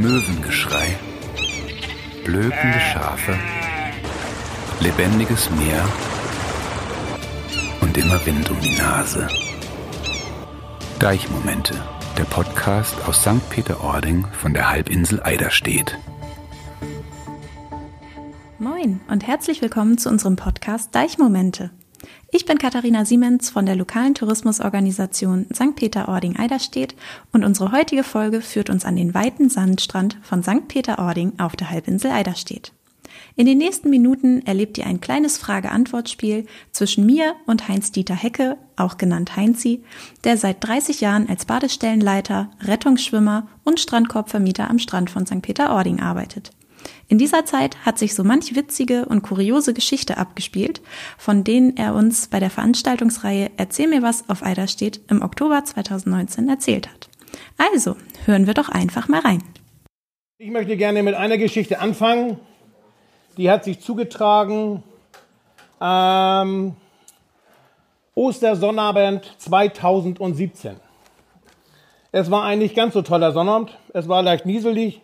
Möwengeschrei, blökende Schafe, lebendiges Meer und immer Wind um die Nase. Deichmomente, der Podcast aus St. Peter-Ording von der Halbinsel Eiderstedt. Moin und herzlich willkommen zu unserem Podcast Deichmomente. Ich bin Katharina Siemens von der lokalen Tourismusorganisation St. Peter-Ording-Eiderstedt und unsere heutige Folge führt uns an den weiten Sandstrand von St. Peter-Ording auf der Halbinsel Eiderstedt. In den nächsten Minuten erlebt ihr ein kleines Frage-Antwort-Spiel zwischen mir und Heinz-Dieter Hecke, auch genannt Heinzi, der seit 30 Jahren als Badestellenleiter, Rettungsschwimmer und Strandkorbvermieter am Strand von St. Peter-Ording arbeitet. In dieser Zeit hat sich so manch witzige und kuriose Geschichte abgespielt, von denen er uns bei der Veranstaltungsreihe Erzähl mir was auf Eiderstedt im Oktober 2019 erzählt hat. Also, hören wir doch einfach mal rein. Ich möchte gerne mit einer Geschichte anfangen. Die hat sich zugetragen ähm, Ostersonnabend 2017. Es war ein nicht ganz so toller Sonnabend. Es war leicht nieselig.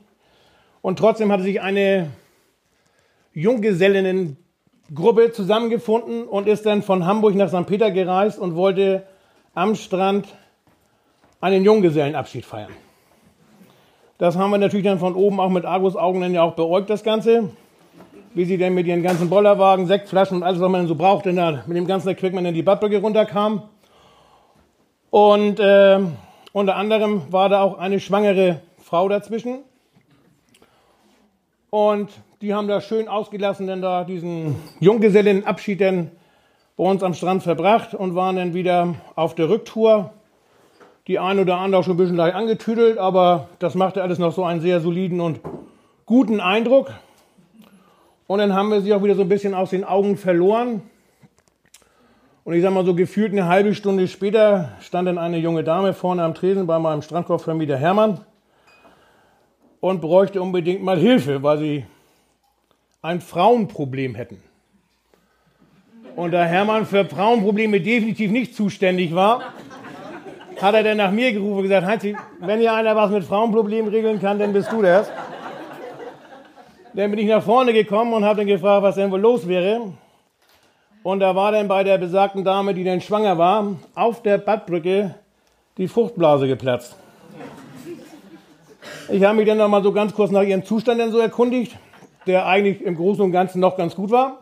Und trotzdem hatte sich eine Junggesellennengruppe zusammengefunden und ist dann von Hamburg nach St. Peter gereist und wollte am Strand einen Junggesellenabschied feiern. Das haben wir natürlich dann von oben auch mit Argusaugen dann ja auch beäugt, das Ganze. Wie sie denn mit ihren ganzen Bollerwagen, Sektflaschen und alles, was man dann so braucht, denn da mit dem ganzen Equipment in die Badbrücke runterkam. Und äh, unter anderem war da auch eine schwangere Frau dazwischen. Und die haben da schön ausgelassen, denn da diesen Junggesellenabschied denn bei uns am Strand verbracht und waren dann wieder auf der Rücktour. Die ein oder andere auch schon ein bisschen leicht angetüdelt, aber das machte alles noch so einen sehr soliden und guten Eindruck. Und dann haben wir sie auch wieder so ein bisschen aus den Augen verloren. Und ich sag mal so gefühlt eine halbe Stunde später stand dann eine junge Dame vorne am Tresen bei meinem Strandkorbvermieter Hermann und bräuchte unbedingt mal Hilfe, weil sie ein Frauenproblem hätten. Und da Hermann für Frauenprobleme definitiv nicht zuständig war, hat er dann nach mir gerufen und gesagt, Heinz, wenn hier einer was mit Frauenproblemen regeln kann, dann bist du das. Dann bin ich nach vorne gekommen und habe dann gefragt, was denn wohl los wäre. Und da war dann bei der besagten Dame, die dann schwanger war, auf der Badbrücke die Fruchtblase geplatzt. Ich habe mich dann noch mal so ganz kurz nach ihrem Zustand dann so erkundigt, der eigentlich im Großen und Ganzen noch ganz gut war.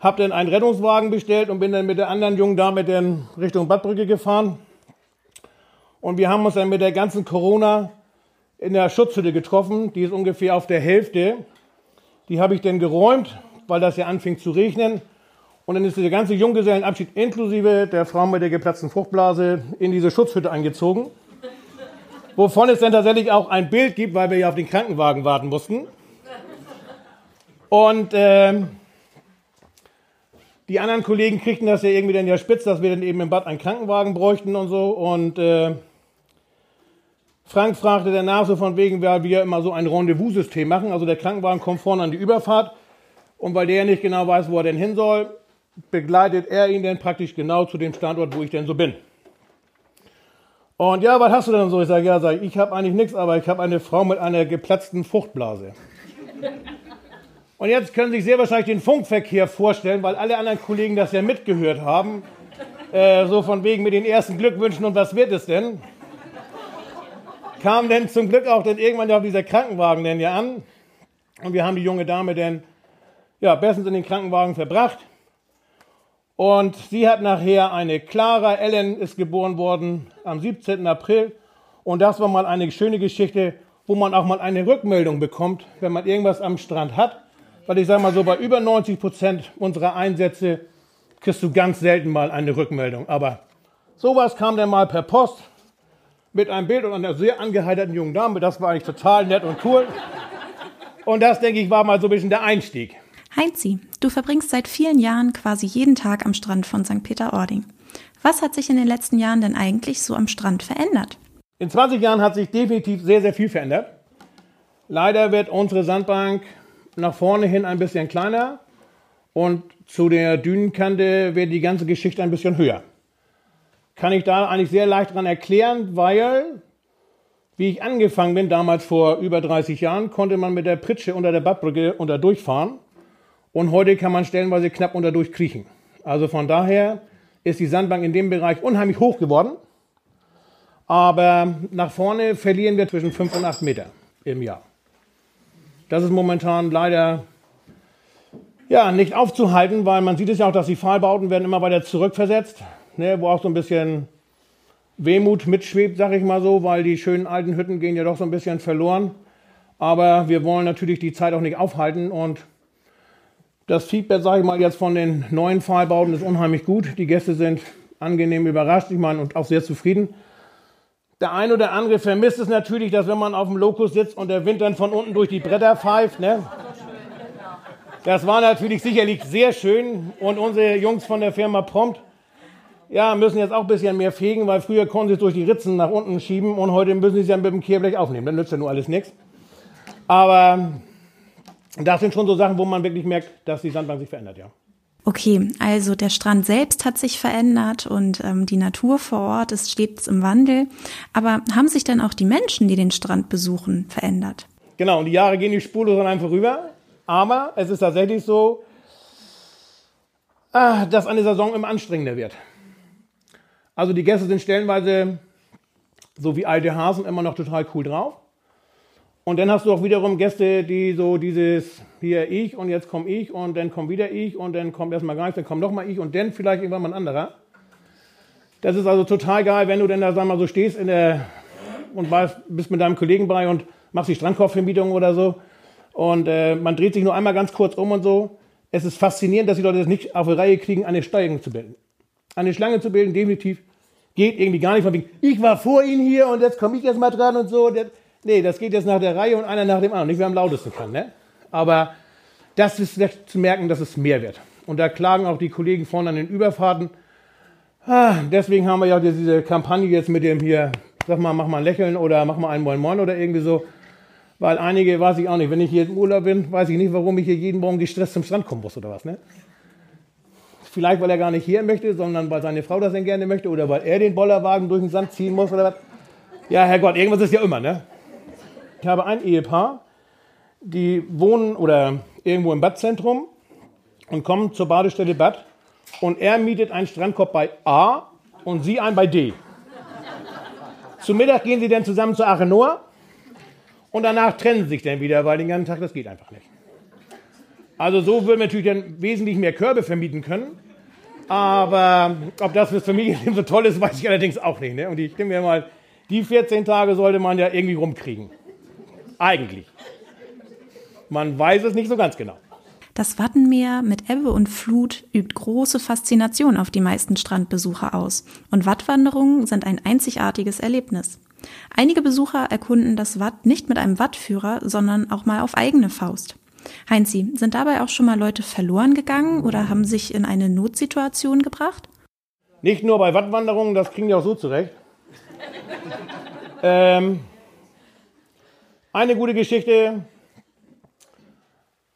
Habe dann einen Rettungswagen bestellt und bin dann mit der anderen jungen Dame dann Richtung Badbrücke gefahren. Und wir haben uns dann mit der ganzen Corona in der Schutzhütte getroffen. Die ist ungefähr auf der Hälfte. Die habe ich dann geräumt, weil das ja anfing zu regnen. Und dann ist der ganze Junggesellenabschied inklusive der Frau mit der geplatzten Fruchtblase in diese Schutzhütte eingezogen wovon es dann tatsächlich auch ein Bild gibt, weil wir ja auf den Krankenwagen warten mussten. Und ähm, die anderen Kollegen kriegten das ja irgendwie dann ja spitz, dass wir dann eben im Bad einen Krankenwagen bräuchten und so. Und äh, Frank fragte danach so von wegen, weil wir immer so ein Rendezvous-System machen. Also der Krankenwagen kommt vorne an die Überfahrt. Und weil der nicht genau weiß, wo er denn hin soll, begleitet er ihn dann praktisch genau zu dem Standort, wo ich denn so bin. Und ja, was hast du denn so? Ich sage, ja, sag ich, habe eigentlich nichts, aber ich habe eine Frau mit einer geplatzten Fruchtblase. Und jetzt können Sie sich sehr wahrscheinlich den Funkverkehr vorstellen, weil alle anderen Kollegen das ja mitgehört haben. Äh, so von wegen mit den ersten Glückwünschen und was wird es denn? Kam denn zum Glück auch dann irgendwann ja auch dieser Krankenwagen denn ja an. Und wir haben die junge Dame dann ja, bestens in den Krankenwagen verbracht. Und sie hat nachher eine Clara Ellen ist geboren worden am 17. April. Und das war mal eine schöne Geschichte, wo man auch mal eine Rückmeldung bekommt, wenn man irgendwas am Strand hat. Weil ich sage mal so, bei über 90 Prozent unserer Einsätze kriegst du ganz selten mal eine Rückmeldung. Aber sowas kam dann mal per Post mit einem Bild und einer sehr angeheiterten jungen Dame. Das war eigentlich total nett und cool. Und das, denke ich, war mal so ein bisschen der Einstieg. Heinzi, du verbringst seit vielen Jahren quasi jeden Tag am Strand von St. Peter-Ording. Was hat sich in den letzten Jahren denn eigentlich so am Strand verändert? In 20 Jahren hat sich definitiv sehr, sehr viel verändert. Leider wird unsere Sandbank nach vorne hin ein bisschen kleiner und zu der Dünenkante wird die ganze Geschichte ein bisschen höher. Kann ich da eigentlich sehr leicht dran erklären, weil Wie ich angefangen bin, damals vor über 30 Jahren, konnte man mit der Pritsche unter der Badbrücke unter durchfahren. Und heute kann man stellenweise knapp unter durchkriechen. Also von daher ist die Sandbank in dem Bereich unheimlich hoch geworden. Aber nach vorne verlieren wir zwischen 5 und 8 Meter im Jahr. Das ist momentan leider ja, nicht aufzuhalten, weil man sieht es ja auch, dass die Pfahlbauten werden immer weiter zurückversetzt, ne, wo auch so ein bisschen Wehmut mitschwebt, sag ich mal so, weil die schönen alten Hütten gehen ja doch so ein bisschen verloren. Aber wir wollen natürlich die Zeit auch nicht aufhalten und das Feedback, sage ich mal, jetzt von den neuen Pfahlbauten ist unheimlich gut. Die Gäste sind angenehm überrascht, ich meine, und auch sehr zufrieden. Der ein oder andere vermisst es natürlich, dass wenn man auf dem Lokus sitzt und der Wind dann von unten durch die Bretter pfeift, ne? Das war natürlich sicherlich sehr schön und unsere Jungs von der Firma Prompt ja, müssen jetzt auch ein bisschen mehr fegen, weil früher konnten sie es durch die Ritzen nach unten schieben und heute müssen sie es ja mit dem Kehrblech aufnehmen. Dann nützt ja nur alles nichts. Aber das sind schon so Sachen, wo man wirklich merkt, dass die Sandbank sich verändert, ja. Okay, also der Strand selbst hat sich verändert und ähm, die Natur vor Ort ist stets im Wandel. Aber haben sich dann auch die Menschen, die den Strand besuchen, verändert? Genau, und die Jahre gehen nicht spurlos an einem vorüber. Aber es ist tatsächlich so, ah, dass eine Saison immer anstrengender wird. Also die Gäste sind stellenweise so wie alte Hasen immer noch total cool drauf. Und dann hast du auch wiederum Gäste, die so dieses hier ich und jetzt komme ich und dann kommt wieder ich und dann kommt erstmal gar nichts, dann kommt nochmal ich und dann vielleicht irgendwann mal ein anderer. Das ist also total geil, wenn du dann da sag mal so stehst in der und bist mit deinem Kollegen bei und machst die Strandkorbvermietung oder so und äh, man dreht sich nur einmal ganz kurz um und so. Es ist faszinierend, dass die Leute das nicht auf die Reihe kriegen, eine Steigung zu bilden. Eine Schlange zu bilden, definitiv geht irgendwie gar nicht von wegen, ich war vor Ihnen hier und jetzt komme ich erst mal dran und so. Nee, das geht jetzt nach der Reihe und einer nach dem anderen. Nicht, wer am lautesten kann. Ne? Aber das ist zu merken, dass es mehr wird. Und da klagen auch die Kollegen vorne an den Überfahrten. Ah, deswegen haben wir ja diese Kampagne jetzt mit dem hier, sag mal, mach mal ein Lächeln oder mach mal ein Moin Moin oder irgendwie so. Weil einige, weiß ich auch nicht, wenn ich hier im Urlaub bin, weiß ich nicht, warum ich hier jeden Morgen gestresst zum Strand kommen muss oder was, ne? Vielleicht, weil er gar nicht hier möchte, sondern weil seine Frau das denn gerne möchte oder weil er den Bollerwagen durch den Sand ziehen muss oder was. Ja, Herrgott, irgendwas ist ja immer, ne? Ich habe ein Ehepaar, die wohnen oder irgendwo im Badzentrum und kommen zur Badestelle Bad und er mietet einen Strandkorb bei A und sie einen bei D. Zum Mittag gehen sie dann zusammen zu Achenoa und danach trennen sie sich dann wieder, weil den ganzen Tag das geht einfach nicht. Also so würden wir natürlich dann wesentlich mehr Körbe vermieten können. Aber ob das fürs Familienleben so toll ist, weiß ich allerdings auch nicht. Ne? Und ich denke mir mal, die 14 Tage sollte man ja irgendwie rumkriegen. Eigentlich. Man weiß es nicht so ganz genau. Das Wattenmeer mit Ebbe und Flut übt große Faszination auf die meisten Strandbesucher aus. Und Wattwanderungen sind ein einzigartiges Erlebnis. Einige Besucher erkunden das Watt nicht mit einem Wattführer, sondern auch mal auf eigene Faust. Heinzi, sind dabei auch schon mal Leute verloren gegangen oder haben sich in eine Notsituation gebracht? Nicht nur bei Wattwanderungen, das kriegen die auch so zurecht. ähm, eine gute Geschichte.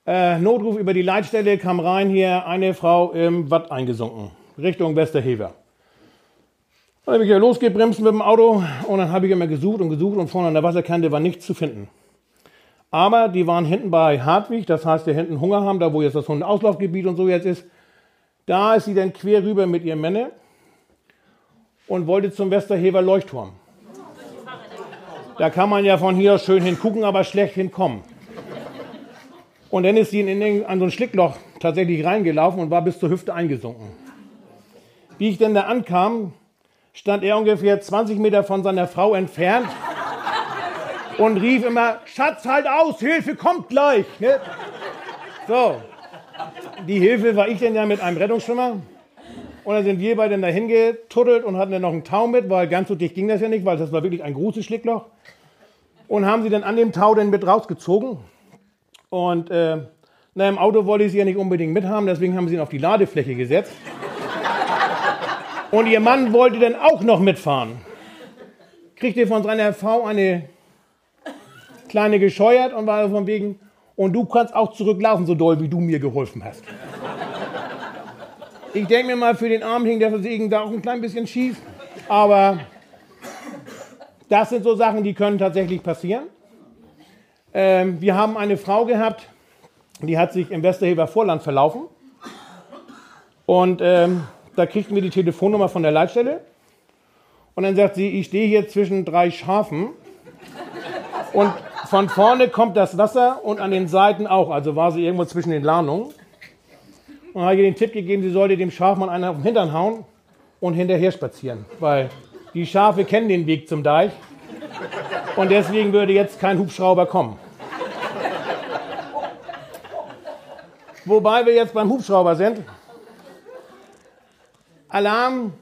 Äh, Notruf über die Leitstelle kam rein hier, eine Frau im Watt eingesunken, Richtung Westerhever. Dann habe ich ja losgebremst mit dem Auto und dann habe ich immer gesucht und gesucht und vorne an der Wasserkante war nichts zu finden. Aber die waren hinten bei Hartwig, das heißt, die hinten Hunger haben, da wo jetzt das Hundeauslaufgebiet und so jetzt ist. Da ist sie dann quer rüber mit ihrem Männer und wollte zum Westerhever Leuchtturm. Da kann man ja von hier schön hingucken, aber schlecht hinkommen. Und dann ist sie in, in, an so ein Schlickloch tatsächlich reingelaufen und war bis zur Hüfte eingesunken. Wie ich denn da ankam, stand er ungefähr 20 Meter von seiner Frau entfernt und rief immer, Schatz, halt aus, Hilfe kommt gleich. Ne? So, die Hilfe war ich denn ja mit einem Rettungsschwimmer. Und dann sind wir beide dann dahin getuddelt und hatten dann noch einen Tau mit, weil ganz so dicht ging das ja nicht, weil das war wirklich ein großes Schlickloch. Und haben sie dann an dem Tau dann mit rausgezogen. Und äh, na, im Auto wollte ich sie ja nicht unbedingt mithaben, deswegen haben sie ihn auf die Ladefläche gesetzt. Und ihr Mann wollte dann auch noch mitfahren. Kriegte von seiner Frau eine kleine gescheuert und war von wegen, und du kannst auch zurücklaufen, so doll wie du mir geholfen hast. Ich denke mir mal, für den Arm hing der Versegen da auch ein klein bisschen schief, aber das sind so Sachen, die können tatsächlich passieren. Ähm, wir haben eine Frau gehabt, die hat sich im Westerheber Vorland verlaufen. Und ähm, da kriegten wir die Telefonnummer von der Leitstelle. Und dann sagt sie, ich stehe hier zwischen drei Schafen. Und von vorne kommt das Wasser und an den Seiten auch. Also war sie irgendwo zwischen den Lahnungen. Und habe ihr den Tipp gegeben, sie sollte dem Schaf mal einen auf den Hintern hauen und hinterher spazieren. Weil die Schafe kennen den Weg zum Deich. Und deswegen würde jetzt kein Hubschrauber kommen. Wobei wir jetzt beim Hubschrauber sind. Alarm,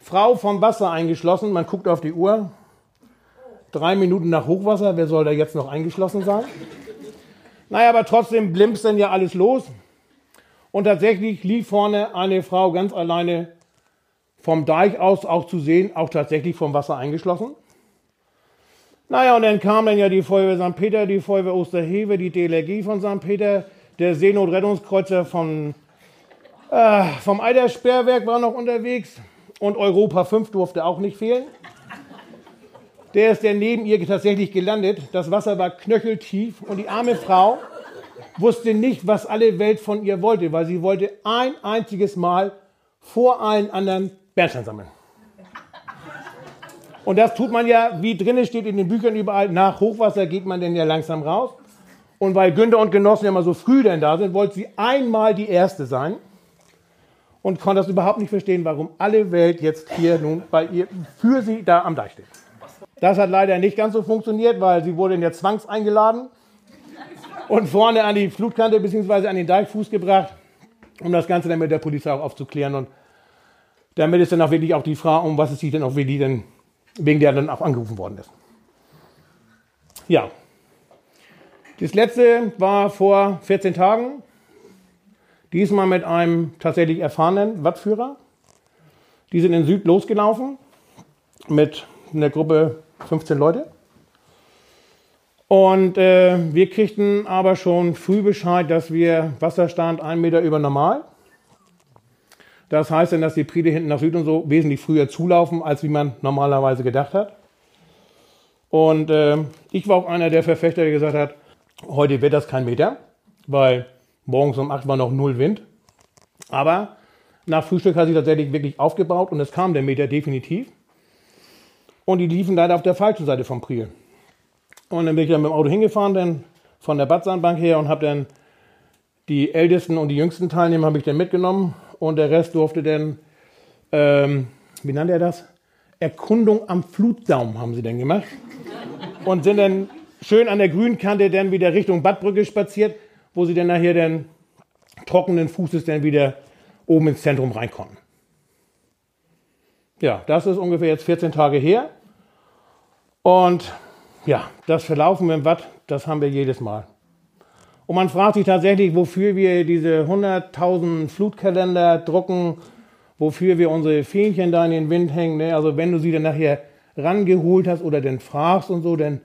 Frau vom Wasser eingeschlossen. Man guckt auf die Uhr. Drei Minuten nach Hochwasser. Wer soll da jetzt noch eingeschlossen sein? Naja, aber trotzdem blimpt dann ja alles los. Und tatsächlich lief vorne eine Frau ganz alleine vom Deich aus auch zu sehen, auch tatsächlich vom Wasser eingeschlossen. Naja, und dann kam dann ja die Feuerwehr St. Peter, die Feuerwehr Osterhewe, die DLRG von St. Peter, der Seenotrettungskreuzer von, äh, vom Eidersperrwerk war noch unterwegs und Europa 5 durfte auch nicht fehlen. Der ist dann neben ihr tatsächlich gelandet. Das Wasser war knöcheltief und die arme Frau wusste nicht, was alle Welt von ihr wollte, weil sie wollte ein einziges Mal vor allen anderen Bernstein sammeln. Und das tut man ja, wie drinnen steht in den Büchern überall, nach Hochwasser geht man denn ja langsam raus. Und weil Günther und Genossen ja immer so früh denn da sind, wollte sie einmal die Erste sein und konnte das überhaupt nicht verstehen, warum alle Welt jetzt hier nun bei ihr für sie da am Deich steht. Das hat leider nicht ganz so funktioniert, weil sie wurde ja zwangs eingeladen und vorne an die Flutkante bzw. an den Deichfuß gebracht, um das Ganze dann mit der Polizei auch aufzuklären. Und damit ist dann auch wirklich auch die Frage, um was es sich denn auch wirklich denn, wegen der dann auch angerufen worden ist. Ja. Das letzte war vor 14 Tagen. Diesmal mit einem tatsächlich erfahrenen Wattführer. Die sind in Süd losgelaufen mit einer Gruppe 15 Leute. Und äh, wir kriegten aber schon früh Bescheid, dass wir Wasserstand einen Meter über normal. Das heißt dann, dass die Priede hinten nach Süden und so wesentlich früher zulaufen, als wie man normalerweise gedacht hat. Und äh, ich war auch einer der Verfechter, der gesagt hat, heute wird das kein Meter, weil morgens um 8 war noch null Wind. Aber nach Frühstück hat sich tatsächlich wirklich aufgebaut und es kam der Meter definitiv. Und die liefen leider auf der falschen Seite vom Priel. Und dann bin ich dann mit dem Auto hingefahren, dann von der Badsandbank her und habe dann die ältesten und die jüngsten Teilnehmer habe ich dann mitgenommen und der Rest durfte dann, ähm, wie nannte er das? Erkundung am Flutdaum haben sie dann gemacht und sind dann schön an der Grünkante dann wieder Richtung Badbrücke spaziert, wo sie dann nachher dann trockenen Fußes dann wieder oben ins Zentrum rein konnten. Ja, das ist ungefähr jetzt 14 Tage her. Und ja, das Verlaufen im Watt, das haben wir jedes Mal. Und man fragt sich tatsächlich, wofür wir diese 100.000 Flutkalender drucken, wofür wir unsere Fähnchen da in den Wind hängen. Ne? Also wenn du sie dann nachher rangeholt hast oder dann fragst und so, dann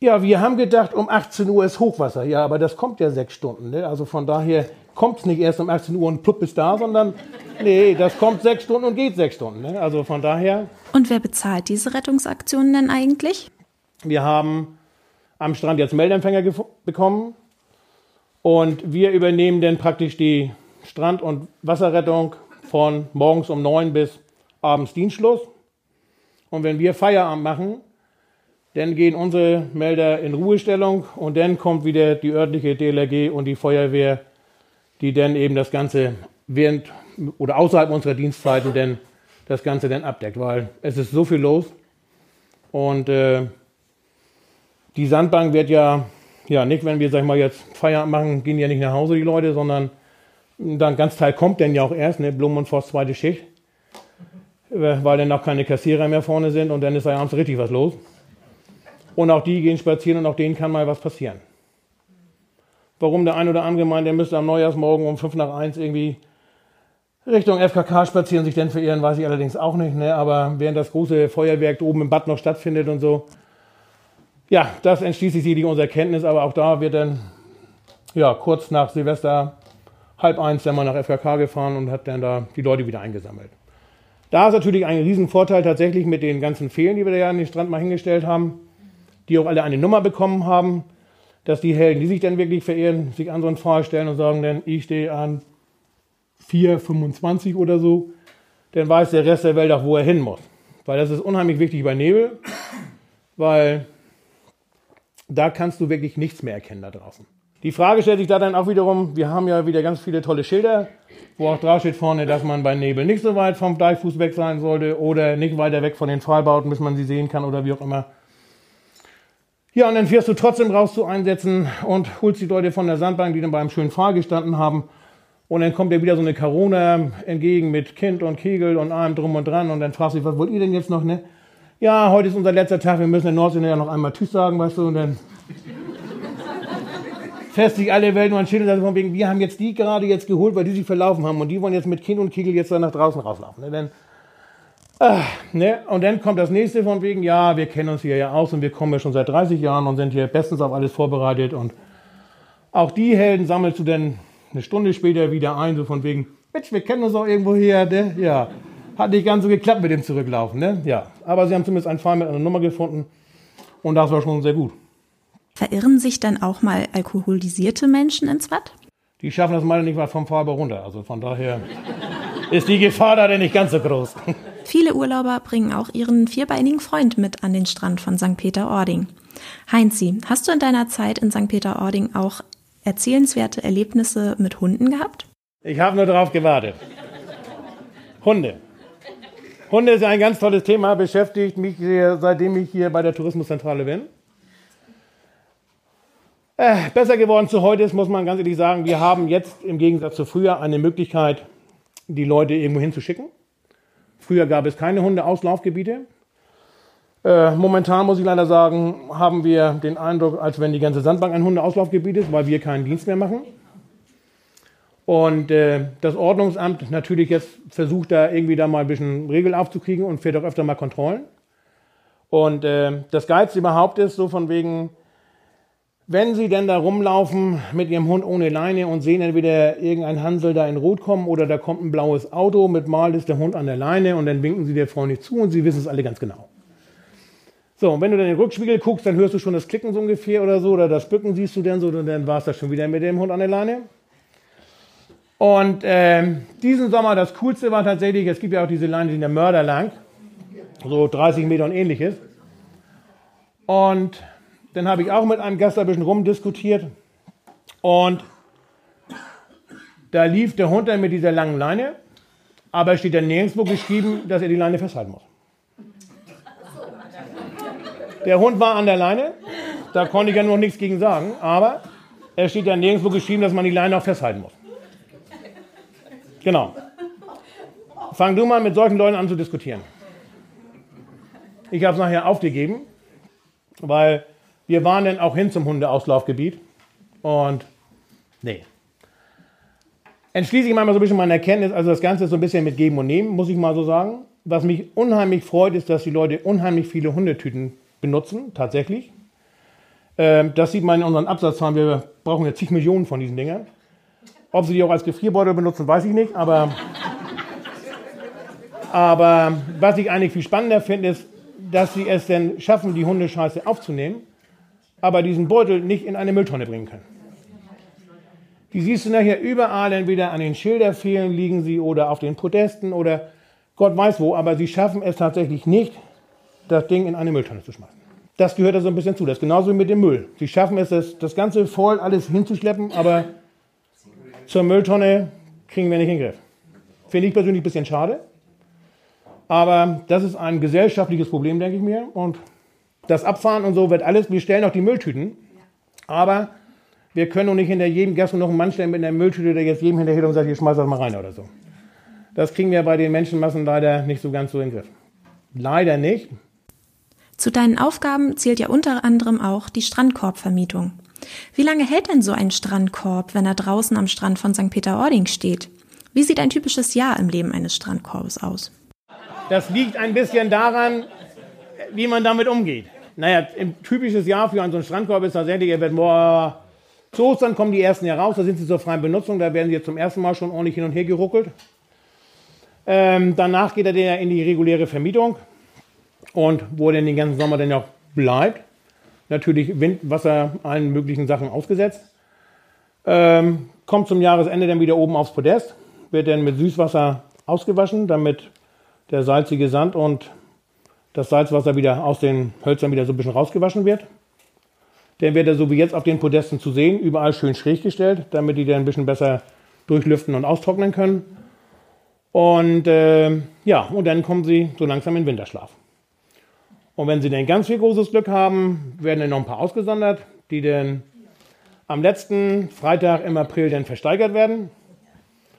ja, wir haben gedacht, um 18 Uhr ist Hochwasser. Ja, aber das kommt ja sechs Stunden. Ne? Also von daher kommt es nicht erst um 18 Uhr und plupp ist da, sondern nee, das kommt sechs Stunden und geht sechs Stunden. Ne? Also von daher. Und wer bezahlt diese Rettungsaktionen denn eigentlich? Wir haben am Strand jetzt Meldempfänger bekommen und wir übernehmen dann praktisch die Strand- und Wasserrettung von morgens um neun bis abends Dienstschluss. Und wenn wir Feierabend machen, dann gehen unsere Melder in Ruhestellung und dann kommt wieder die örtliche DLRG und die Feuerwehr die dann eben das Ganze während oder außerhalb unserer Dienstzeiten dann das Ganze dann abdeckt, weil es ist so viel los. Und äh, die Sandbank wird ja, ja nicht, wenn wir, sag ich mal, jetzt Feierabend machen, gehen ja nicht nach Hause die Leute, sondern dann ganz Teil kommt dann ja auch erst, ne, Blumen und Forst zweite Schicht, weil dann auch keine Kassierer mehr vorne sind und dann ist da abends richtig was los. Und auch die gehen spazieren und auch denen kann mal was passieren. Warum der ein oder andere meint, der müsste am Neujahrsmorgen um 5 nach 1 irgendwie Richtung FKK spazieren, sich denn verehren, weiß ich allerdings auch nicht. Ne? Aber während das große Feuerwerk oben im Bad noch stattfindet und so, ja, das entschließt sich sicherlich unserer Kenntnis, aber auch da wird dann ja, kurz nach Silvester halb eins dann mal nach FKK gefahren und hat dann da die Leute wieder eingesammelt. Da ist natürlich ein Riesenvorteil tatsächlich mit den ganzen Fehlen, die wir da ja an den Strand mal hingestellt haben, die auch alle eine Nummer bekommen haben, dass die Helden, die sich dann wirklich verehren, sich an so einen Pfahl stellen und sagen dann, ich stehe an 4,25 oder so, dann weiß der Rest der Welt auch, wo er hin muss. Weil das ist unheimlich wichtig bei Nebel, weil da kannst du wirklich nichts mehr erkennen da draußen. Die Frage stellt sich da dann auch wiederum, wir haben ja wieder ganz viele tolle Schilder, wo auch drauf steht vorne, dass man bei Nebel nicht so weit vom Deichfuß weg sein sollte oder nicht weiter weg von den Pfahlbauten, bis man sie sehen kann oder wie auch immer. Ja, und dann fährst du trotzdem raus zu Einsätzen und holst die Leute von der Sandbank, die dann beim schönen Pfahl gestanden haben. Und dann kommt dir wieder so eine Corona entgegen mit Kind und Kegel und allem drum und dran. Und dann fragst du dich, was wollt ihr denn jetzt noch, ne? Ja, heute ist unser letzter Tag, wir müssen in Nordsee ja noch einmal Tschüss sagen, weißt du, und dann fest sich alle Welt nur ein Schild und von wegen, wir haben jetzt die gerade jetzt geholt, weil die sich verlaufen haben und die wollen jetzt mit Kind und Kegel jetzt dann nach draußen rauslaufen. Ne? Dann, ah, ne? Und dann kommt das nächste von wegen, ja, wir kennen uns hier ja aus und wir kommen ja schon seit 30 Jahren und sind hier bestens auf alles vorbereitet und auch die Helden sammelst du dann eine Stunde später wieder ein, so von wegen, Mensch, wir kennen uns auch irgendwo hier, ne? Ja. Hat nicht ganz so geklappt mit dem Zurücklaufen, ne? Ja. Aber sie haben zumindest einen Fall mit einer Nummer gefunden und das war schon sehr gut. Verirren sich dann auch mal alkoholisierte Menschen ins Watt? Die schaffen das mal nicht mal vom Fahrbar runter. Also von daher ist die Gefahr da denn nicht ganz so groß. Viele Urlauber bringen auch ihren vierbeinigen Freund mit an den Strand von St. Peter-Ording. Heinzi, hast du in deiner Zeit in St. Peter-Ording auch erzählenswerte Erlebnisse mit Hunden gehabt? Ich habe nur darauf gewartet. Hunde. Hunde ist ein ganz tolles Thema, beschäftigt mich seitdem ich hier bei der Tourismuszentrale bin. Äh, besser geworden zu heute ist, muss man ganz ehrlich sagen, wir haben jetzt im Gegensatz zu früher eine Möglichkeit, die Leute irgendwo hinzuschicken. Früher gab es keine Hundeauslaufgebiete. Äh, momentan muss ich leider sagen, haben wir den Eindruck, als wenn die ganze Sandbank ein Hundeauslaufgebiet ist, weil wir keinen Dienst mehr machen. Und äh, das Ordnungsamt natürlich jetzt versucht da irgendwie da mal ein bisschen Regel aufzukriegen und fährt auch öfter mal Kontrollen. Und äh, das Geilste überhaupt ist so von wegen, wenn Sie denn da rumlaufen mit Ihrem Hund ohne Leine und sehen entweder irgendein Hansel da in Rot kommen oder da kommt ein blaues Auto mit mal ist der Hund an der Leine und dann winken Sie der Frau nicht zu und Sie wissen es alle ganz genau. So, und wenn du dann in den Rückspiegel guckst, dann hörst du schon das Klicken so ungefähr oder so, oder das Bücken siehst du dann so, und dann war es das schon wieder mit dem Hund an der Leine. Und äh, diesen Sommer, das Coolste war tatsächlich, es gibt ja auch diese Leine, die sind der Mörder lang, so 30 Meter und ähnliches. Und dann habe ich auch mit einem Gast ein bisschen rumdiskutiert. Und da lief der Hund dann mit dieser langen Leine, aber es steht dann nirgendwo geschrieben, dass er die Leine festhalten muss. Der Hund war an der Leine, da konnte ich ja noch nichts gegen sagen, aber es steht ja nirgendwo geschrieben, dass man die Leine auch festhalten muss. Genau. Fang du mal mit solchen Leuten an zu diskutieren. Ich habe es nachher aufgegeben, weil wir waren dann auch hin zum Hundeauslaufgebiet und nee. Entschließe ich mal so ein bisschen meine Erkenntnis, also das Ganze ist so ein bisschen mit Geben und Nehmen, muss ich mal so sagen. Was mich unheimlich freut, ist, dass die Leute unheimlich viele Hundetüten benutzen, tatsächlich. Ähm, das sieht man in unseren Absatzzahlen. Wir brauchen ja zig Millionen von diesen Dingern. Ob sie die auch als Gefrierbeutel benutzen, weiß ich nicht. Aber, aber was ich eigentlich viel spannender finde, ist, dass sie es denn schaffen, die Hundescheiße aufzunehmen, aber diesen Beutel nicht in eine Mülltonne bringen können. Die siehst du nachher überall, entweder an den Schilderfehlen liegen sie oder auf den Podesten oder Gott weiß wo, aber sie schaffen es tatsächlich nicht, das Ding in eine Mülltonne zu schmeißen. Das gehört da so ein bisschen zu. Das ist genauso wie mit dem Müll. Sie schaffen es, das, das Ganze voll alles hinzuschleppen, aber zur Mülltonne kriegen wir nicht in den Griff. Finde ich persönlich ein bisschen schade. Aber das ist ein gesellschaftliches Problem, denke ich mir. Und das Abfahren und so wird alles, wir stellen auch die Mülltüten. Aber wir können auch nicht hinter jedem Gast noch einen Mann stellen mit einer Mülltüte, der jetzt jedem hinterher und sagt, hier schmeiß das mal rein oder so. Das kriegen wir bei den Menschenmassen leider nicht so ganz so in den Griff. Leider nicht. Zu deinen Aufgaben zählt ja unter anderem auch die Strandkorbvermietung. Wie lange hält denn so ein Strandkorb, wenn er draußen am Strand von St. Peter-Ording steht? Wie sieht ein typisches Jahr im Leben eines Strandkorbes aus? Das liegt ein bisschen daran, wie man damit umgeht. Naja, ein typisches Jahr für einen so einen Strandkorb ist tatsächlich, er wird boah, zu Ostern kommen die ersten heraus, da sind sie zur freien Benutzung, da werden sie jetzt zum ersten Mal schon ordentlich hin und her geruckelt. Ähm, danach geht er dann in die reguläre Vermietung und wo er den ganzen Sommer dann auch bleibt. Natürlich Wind, Wasser, allen möglichen Sachen ausgesetzt. Ähm, kommt zum Jahresende dann wieder oben aufs Podest, wird dann mit Süßwasser ausgewaschen, damit der salzige Sand und das Salzwasser wieder aus den Hölzern wieder so ein bisschen rausgewaschen wird. Dann wird er so wie jetzt auf den Podesten zu sehen, überall schön schräg gestellt, damit die dann ein bisschen besser durchlüften und austrocknen können. Und äh, ja, und dann kommen sie so langsam in Winterschlaf. Und wenn sie dann ganz viel großes Glück haben, werden dann noch ein paar ausgesondert, die dann am letzten Freitag im April dann versteigert werden.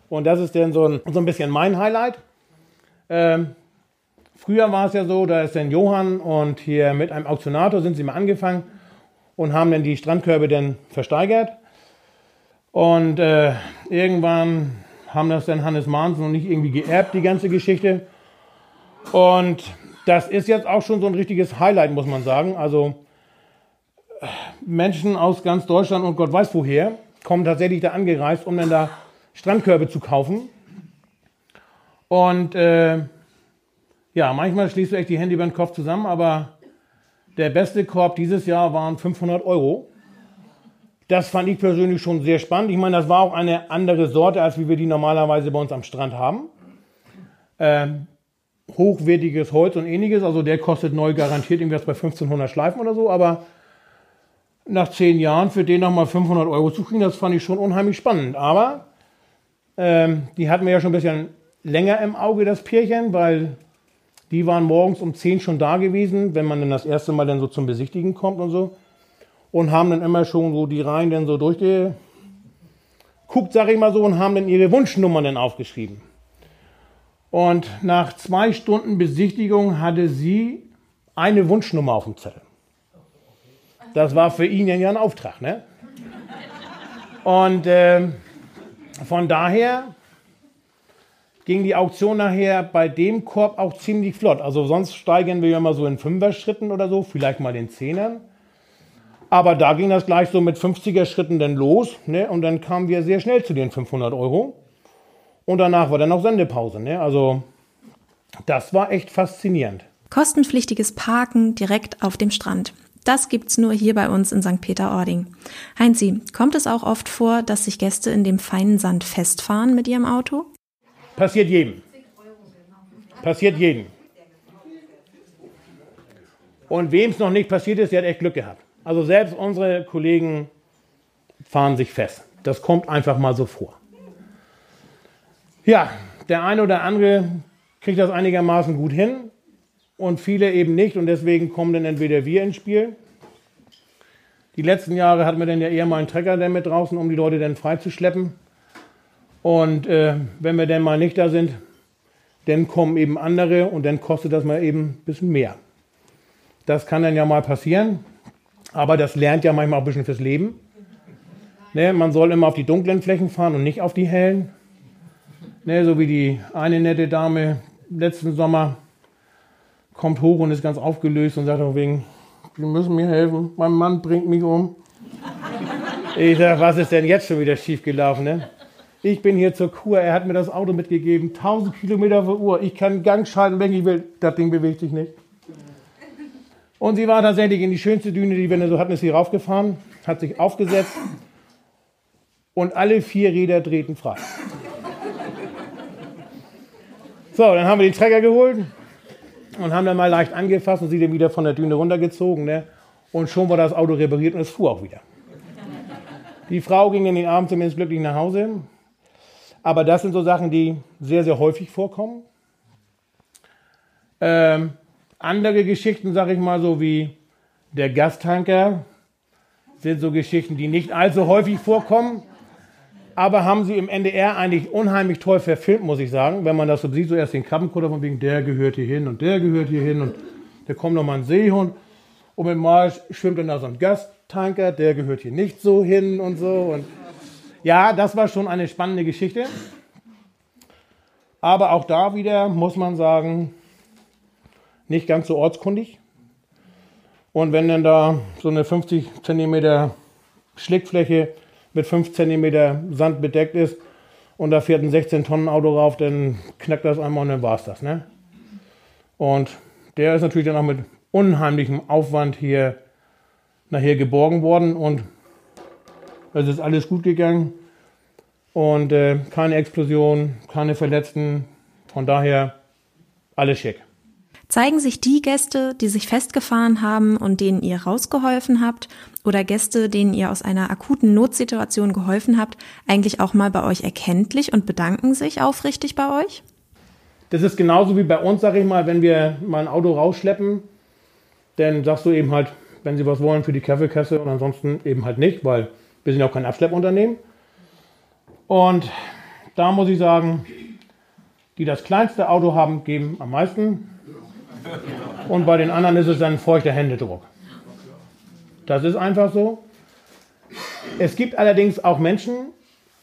Und das ist dann so ein, so ein bisschen mein Highlight. Ähm, früher war es ja so, da ist dann Johann und hier mit einem Auktionator sind sie mal angefangen und haben dann die Strandkörbe dann versteigert. Und äh, irgendwann haben das dann Hannes Mahns noch nicht irgendwie geerbt, die ganze Geschichte. Und das ist jetzt auch schon so ein richtiges Highlight, muss man sagen. Also Menschen aus ganz Deutschland und Gott weiß woher kommen tatsächlich da angereist, um dann da Strandkörbe zu kaufen. Und äh, ja, manchmal schließt du echt die Hände über den Kopf zusammen, aber der beste Korb dieses Jahr waren 500 Euro. Das fand ich persönlich schon sehr spannend. Ich meine, das war auch eine andere Sorte, als wie wir die normalerweise bei uns am Strand haben. Ähm, hochwertiges Holz und ähnliches. Also der kostet neu garantiert irgendwas bei 1500 Schleifen oder so. Aber nach zehn Jahren für den nochmal 500 Euro zu kriegen, das fand ich schon unheimlich spannend. Aber ähm, die hatten wir ja schon ein bisschen länger im Auge, das Pärchen, weil die waren morgens um 10 schon da gewesen, wenn man dann das erste Mal dann so zum Besichtigen kommt und so und haben dann immer schon so die Reihen dann so durchgeguckt, sag ich mal so, und haben dann ihre Wunschnummern dann aufgeschrieben. Und nach zwei Stunden Besichtigung hatte sie eine Wunschnummer auf dem Zettel. Das war für ihn ja ein Auftrag, ne? Und äh, von daher ging die Auktion nachher bei dem Korb auch ziemlich flott. Also sonst steigen wir ja immer so in Fünfer-Schritten oder so, vielleicht mal den Zehnern. Aber da ging das gleich so mit 50er Schritten dann los. Ne? Und dann kamen wir sehr schnell zu den 500 Euro. Und danach war dann noch Sendepause. Ne? Also das war echt faszinierend. Kostenpflichtiges Parken direkt auf dem Strand. Das gibt's nur hier bei uns in St. Peter-Ording. Heinzi, kommt es auch oft vor, dass sich Gäste in dem feinen Sand festfahren mit ihrem Auto? Passiert jedem. Passiert jedem. Und wem es noch nicht passiert ist, der hat echt Glück gehabt. Also selbst unsere Kollegen fahren sich fest. Das kommt einfach mal so vor. Ja, der eine oder andere kriegt das einigermaßen gut hin und viele eben nicht und deswegen kommen dann entweder wir ins Spiel. Die letzten Jahre hatten wir dann ja eher mal einen Trecker dann mit draußen, um die Leute dann freizuschleppen. Und äh, wenn wir dann mal nicht da sind, dann kommen eben andere und dann kostet das mal eben ein bisschen mehr. Das kann dann ja mal passieren. Aber das lernt ja manchmal auch ein bisschen fürs Leben. Ne, man soll immer auf die dunklen Flächen fahren und nicht auf die hellen. Ne, so wie die eine nette Dame letzten Sommer kommt hoch und ist ganz aufgelöst und sagt auch wegen, Sie müssen mir helfen, mein Mann bringt mich um. Ich sage, was ist denn jetzt schon wieder schiefgelaufen? Ne? Ich bin hier zur Kur, er hat mir das Auto mitgegeben, 1000 Kilometer vor Uhr, ich kann Gang schalten, wenn ich will, das Ding bewegt sich nicht. Und sie war tatsächlich in die schönste Düne, die wir so hatten, ist sie raufgefahren, hat sich aufgesetzt und alle vier Räder drehten frei. So, dann haben wir den Trecker geholt und haben dann mal leicht angefasst und sie dann wieder von der Düne runtergezogen. Ne? Und schon war das Auto repariert und es fuhr auch wieder. Die Frau ging in den Abend zumindest glücklich nach Hause. Aber das sind so Sachen, die sehr, sehr häufig vorkommen. Ähm, andere Geschichten, sag ich mal, so wie der Gastanker, sind so Geschichten, die nicht allzu häufig vorkommen, aber haben sie im NDR eigentlich unheimlich toll verfilmt, muss ich sagen. Wenn man das so sieht, so erst den Krabbenkutter von wegen, der gehört hier hin und der gehört hier hin und da kommt noch mal ein Seehund und mit Mal schwimmt dann da so ein Gastanker, der gehört hier nicht so hin und so. Und ja, das war schon eine spannende Geschichte. Aber auch da wieder muss man sagen, nicht ganz so ortskundig. Und wenn dann da so eine 50 cm Schlickfläche mit 5 cm Sand bedeckt ist und da fährt ein 16-Tonnen-Auto rauf, dann knackt das einmal und dann war es das. Ne? Und der ist natürlich dann auch mit unheimlichem Aufwand hier nachher geborgen worden und es ist alles gut gegangen und äh, keine Explosion, keine Verletzten. Von daher alles schick. Zeigen sich die Gäste, die sich festgefahren haben und denen ihr rausgeholfen habt, oder Gäste, denen ihr aus einer akuten Notsituation geholfen habt, eigentlich auch mal bei euch erkenntlich und bedanken sich aufrichtig bei euch? Das ist genauso wie bei uns, sag ich mal, wenn wir mal ein Auto rausschleppen, dann sagst du eben halt, wenn sie was wollen für die Kaffeekasse und ansonsten eben halt nicht, weil wir sind auch kein Abschleppunternehmen. Und da muss ich sagen, die das kleinste Auto haben, geben am meisten. Und bei den anderen ist es dann feuchter Händedruck. Das ist einfach so. Es gibt allerdings auch Menschen,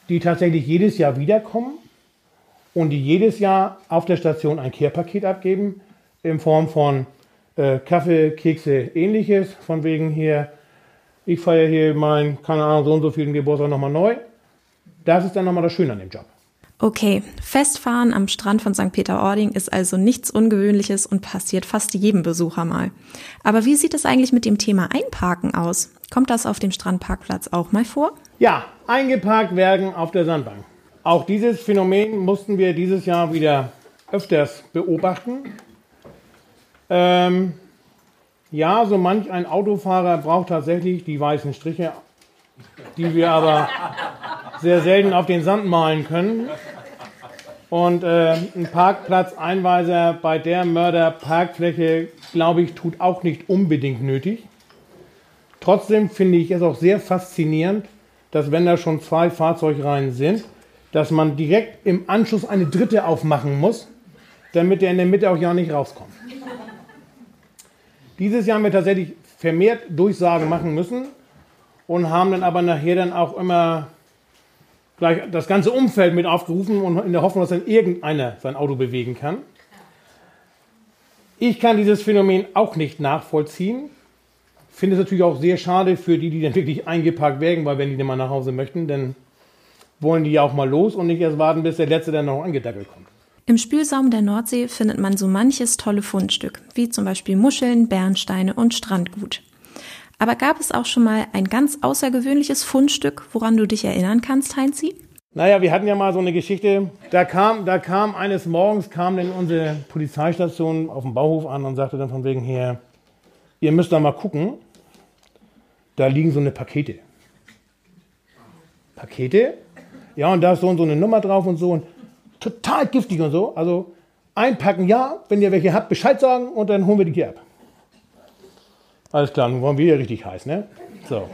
die tatsächlich jedes Jahr wiederkommen und die jedes Jahr auf der Station ein Kehrpaket abgeben in Form von äh, Kaffee, Kekse, ähnliches. Von wegen hier, ich feiere hier mein, keine Ahnung, so und so vielen Geburtstag nochmal neu. Das ist dann nochmal das Schöne an dem Job. Okay, Festfahren am Strand von St. Peter-Ording ist also nichts Ungewöhnliches und passiert fast jedem Besucher mal. Aber wie sieht es eigentlich mit dem Thema Einparken aus? Kommt das auf dem Strandparkplatz auch mal vor? Ja, eingeparkt werden auf der Sandbank. Auch dieses Phänomen mussten wir dieses Jahr wieder öfters beobachten. Ähm, ja, so manch ein Autofahrer braucht tatsächlich die weißen Striche, die wir aber sehr selten auf den Sand malen können. Und äh, ein Parkplatzeinweiser bei der Mörderparkfläche, glaube ich, tut auch nicht unbedingt nötig. Trotzdem finde ich es auch sehr faszinierend, dass wenn da schon zwei Fahrzeugreihen sind, dass man direkt im Anschluss eine dritte aufmachen muss, damit der in der Mitte auch ja nicht rauskommt. Dieses Jahr haben wir tatsächlich vermehrt Durchsagen machen müssen und haben dann aber nachher dann auch immer gleich das ganze Umfeld mit aufgerufen und in der Hoffnung, dass dann irgendeiner sein Auto bewegen kann. Ich kann dieses Phänomen auch nicht nachvollziehen. Finde es natürlich auch sehr schade für die, die dann wirklich eingeparkt werden, weil wenn die dann mal nach Hause möchten, dann wollen die ja auch mal los und nicht erst warten, bis der Letzte dann noch angedackelt kommt. Im Spülsaum der Nordsee findet man so manches tolle Fundstück, wie zum Beispiel Muscheln, Bernsteine und Strandgut. Aber gab es auch schon mal ein ganz außergewöhnliches Fundstück, woran du dich erinnern kannst, Heinzi? Naja, wir hatten ja mal so eine Geschichte. Da kam, da kam eines Morgens kam dann unsere Polizeistation auf dem Bauhof an und sagte dann von wegen her, ihr müsst da mal gucken, da liegen so eine Pakete. Pakete? Ja, und da ist so und so eine Nummer drauf und so und total giftig und so. Also einpacken ja, wenn ihr welche habt, Bescheid sagen und dann holen wir die hier ab. Alles klar, nun wollen wir hier richtig heiß, ne? So.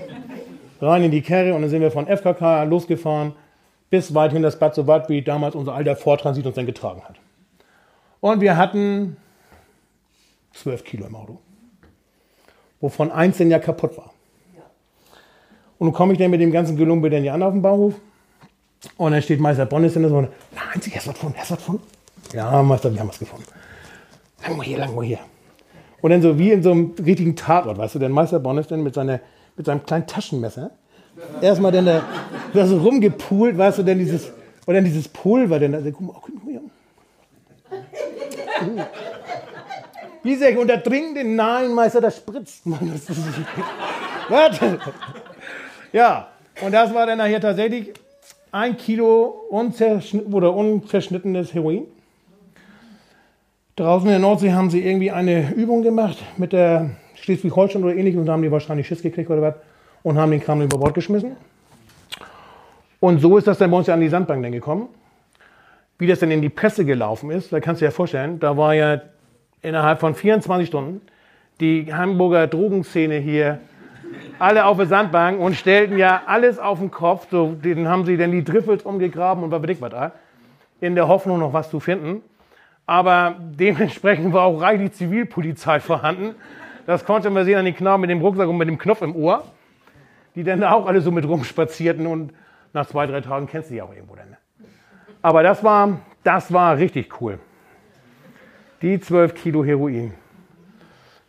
Rein in die Kerre und dann sind wir von FKK losgefahren bis weit hin das Bad, so weit wie damals unser alter Vortransit uns dann getragen hat. Und wir hatten zwölf Kilo im Auto, wovon eins denn ja kaputt war. Und nun komme ich dann mit dem ganzen Gelumpe dann hier an auf dem Bauhof und dann steht Meister Bonnes in der Sonne. Nein, Sie, hast was gefunden, hast was gefunden? Ja, Meister, wir haben was gefunden. Lang mal hier, lang mal hier. Und dann so wie in so einem richtigen Tatort, weißt du, der Meister Bonnes dann mit, seiner, mit seinem kleinen Taschenmesser erstmal dann da, da so rumgepult, weißt du, dann dieses, und dann dieses Pulver, dann, also, guck mal, guck mal hier. Wie sehr, und da dringend den Nein, Meister, das spritzt man. Warte. Ja, und das war dann nachher tatsächlich ein Kilo oder unverschnittenes Heroin. Draußen in der Nordsee haben sie irgendwie eine Übung gemacht mit der Schleswig-Holstein oder ähnlichem und da haben die wahrscheinlich Schiss gekriegt oder was und haben den Kram über Bord geschmissen. Und so ist das dann bei uns ja an die Sandbank dann gekommen. Wie das dann in die Presse gelaufen ist, da kannst du dir ja vorstellen, da war ja innerhalb von 24 Stunden die Hamburger Drogenszene hier alle auf der Sandbank und stellten ja alles auf den Kopf. So, den haben sie dann die Driffels umgegraben und weiß ich was da. In der Hoffnung, noch was zu finden. Aber dementsprechend war auch reichlich Zivilpolizei vorhanden. Das konnte man sehen an den Knaben mit dem Rucksack und mit dem Knopf im Ohr. Die dann auch alle so mit rumspazierten und nach zwei, drei Tagen kennst du die auch irgendwo dann. Ne? Aber das war, das war richtig cool. Die 12 Kilo Heroin.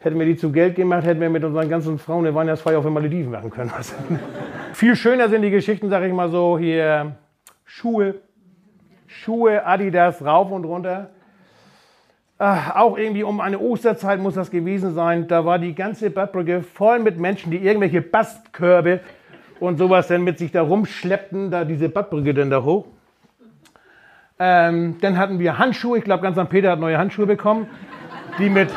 Hätten wir die zu Geld gemacht, hätten wir mit unseren ganzen Frauen eine Weihnachtsfeier auf den Malediven machen können. Also, viel schöner sind die Geschichten, sag ich mal so, hier Schuhe, Schuhe, Adidas, rauf und runter. Ach, auch irgendwie um eine Osterzeit muss das gewesen sein. Da war die ganze Badbrücke voll mit Menschen, die irgendwelche Bastkörbe und sowas dann mit sich da rumschleppten, da diese Badbrücke dann da hoch. Ähm, dann hatten wir Handschuhe. Ich glaube, ganz St. Peter hat neue Handschuhe bekommen, die mit,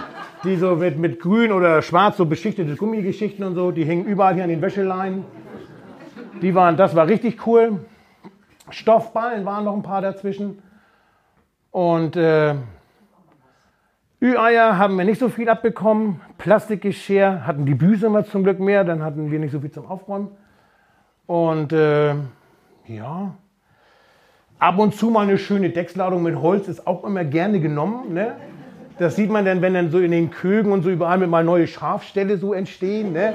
die so mit, mit grün oder schwarz so beschichtete Gummigeschichten und so, die hingen überall hier an den Wäscheleinen. Die waren, das war richtig cool. Stoffballen waren noch ein paar dazwischen. Und äh, Ü-Eier haben wir nicht so viel abbekommen. Plastikgeschirr hatten die Büse immer zum Glück mehr, dann hatten wir nicht so viel zum Aufräumen. Und äh, ja, ab und zu mal eine schöne Decksladung mit Holz ist auch immer gerne genommen. Ne? Das sieht man dann, wenn dann so in den Kögen und so überall mit mal neue Schafställe so entstehen. Ne?